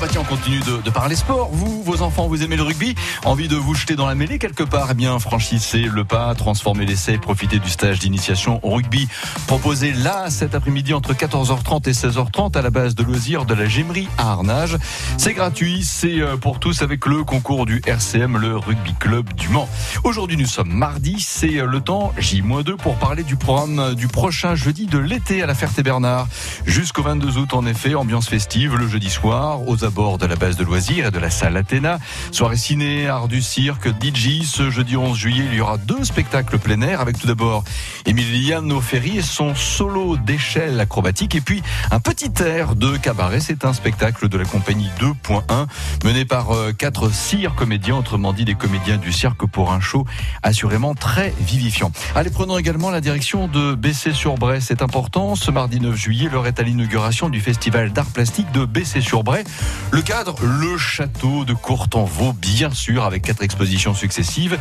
Bah tiens, on continue de, parler sport. Vous, vos enfants, vous aimez le rugby Envie de vous jeter dans la mêlée quelque part? Eh bien, franchissez le pas, transformez l'essai, profitez du stage d'initiation au rugby proposé là cet après-midi entre 14h30 et 16h30 à la base de loisirs de la Gémerie à Arnage. C'est gratuit, c'est euh, pour tous avec le concours du RCM, le Rugby Club du Mans. Aujourd'hui, nous sommes mardi, c'est euh, le temps J-2 pour parler du programme du prochain jeudi de l'été à la Ferté-Bernard. Jusqu'au 22 août, en effet, ambiance festive le jeudi soir aux abords de la base de loisirs et de la salle Athéna. Soirée ciné, art du cirque, DJ. Ce jeudi 11 juillet, il y aura deux spectacles plein air avec tout d'abord Emiliano Ferri et son solo d'échelle acrobatique et puis un petit air de cabaret. C'est un spectacle de la compagnie 2.1 mené par euh, quatre cires comédiens, autrement dit des comédiens du cirque pour un show assurément très vivifiant. Allez, prenons également la direction de Bessé-sur-Bray. C'est important. Ce mardi 9 juillet, l'heure est à l'inauguration du festival d'art plastique de Bessé-sur-Bray. Le cadre, le château de Courtenvaux, bien sûr, avec quatre expositions successives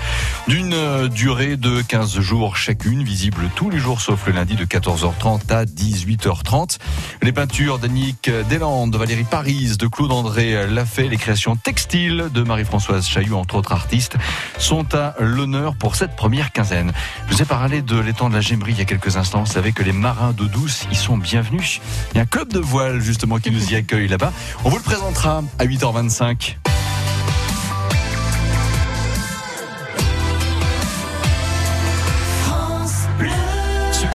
d'une euh, durée de 15 jours chacune, visible tous les jours sauf le lundi de 14h30 à 18h30. Les peintures d'Annick Deslandes, Valérie Paris, de Claude-André Lafay, les créations textiles de Marie-Françoise Chailloux, entre autres artistes, sont à l'honneur pour cette première quinzaine. Je vous ai parlé de l'étang de la Gémerie il y a quelques instants. Vous savez que les marins d'eau douce y sont bienvenus. Il y a un club de voile, justement, qui nous y accueille là-bas. On vous le à 8h25.